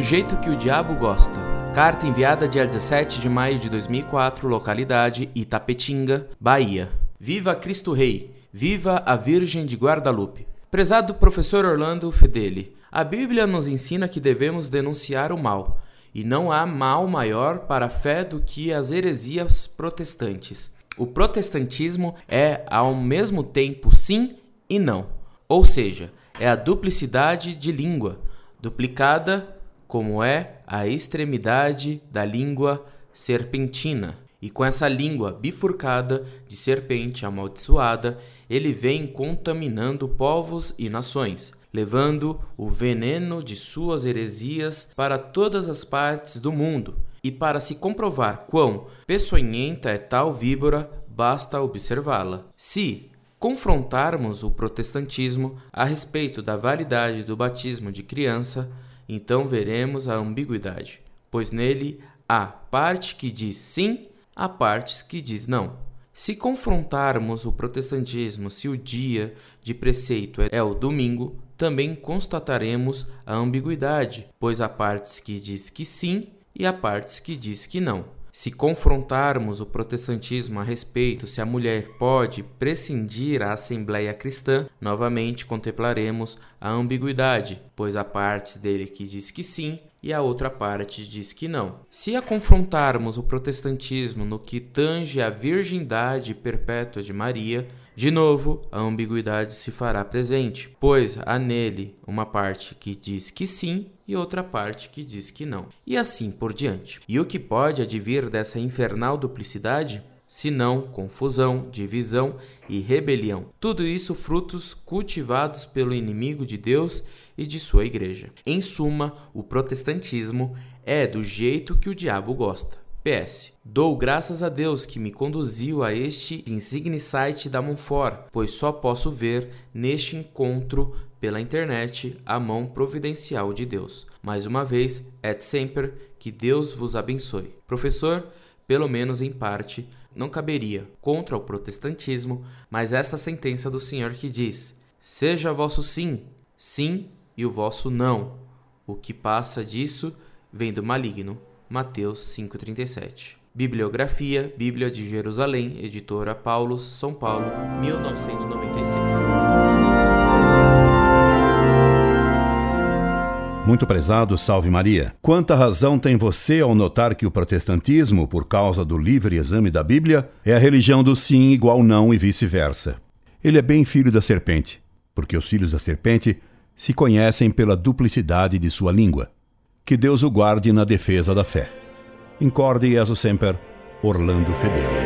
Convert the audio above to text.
jeito que o diabo gosta. Carta enviada dia 17 de maio de 2004, localidade Itapetinga, Bahia. Viva Cristo Rei! Viva a Virgem de Guadalupe! Prezado professor Orlando Fedeli, a Bíblia nos ensina que devemos denunciar o mal, e não há mal maior para a fé do que as heresias protestantes. O protestantismo é ao mesmo tempo sim e não, ou seja, é a duplicidade de língua, duplicada como é a extremidade da língua serpentina. E com essa língua bifurcada de serpente amaldiçoada, ele vem contaminando povos e nações, levando o veneno de suas heresias para todas as partes do mundo. E para se comprovar quão peçonhenta é tal víbora, basta observá-la. Se confrontarmos o protestantismo a respeito da validade do batismo de criança, então veremos a ambiguidade, pois nele há parte que diz sim, há partes que diz não. Se confrontarmos o protestantismo se o dia de preceito é o domingo, também constataremos a ambiguidade, pois há partes que diz que sim e há partes que diz que não. Se confrontarmos o protestantismo a respeito se a mulher pode prescindir a Assembleia Cristã, novamente contemplaremos a ambiguidade, pois há partes dele que diz que sim e a outra parte diz que não. Se a confrontarmos o protestantismo no que tange à virgindade perpétua de Maria, de novo, a ambiguidade se fará presente, pois há nele uma parte que diz que sim e outra parte que diz que não, e assim por diante. E o que pode advir dessa infernal duplicidade? Senão confusão, divisão e rebelião. Tudo isso frutos cultivados pelo inimigo de Deus e de sua igreja. Em suma, o protestantismo é do jeito que o diabo gosta. PS. Dou graças a Deus que me conduziu a este insigne site da Monfort, pois só posso ver neste encontro pela internet a mão providencial de Deus. Mais uma vez, et sempre, que Deus vos abençoe. Professor, pelo menos em parte, não caberia contra o protestantismo, mas esta sentença do Senhor que diz: Seja vosso sim, sim e o vosso não. O que passa disso vem do maligno. Mateus 5:37. Bibliografia: Bíblia de Jerusalém, editora Paulos, São Paulo, 1996. Muito prezado, salve Maria. Quanta razão tem você ao notar que o protestantismo, por causa do livre exame da Bíblia, é a religião do sim igual não e vice-versa. Ele é bem filho da serpente, porque os filhos da serpente se conhecem pela duplicidade de sua língua. Que Deus o guarde na defesa da fé. Incorde e sempre, Orlando Fedeli.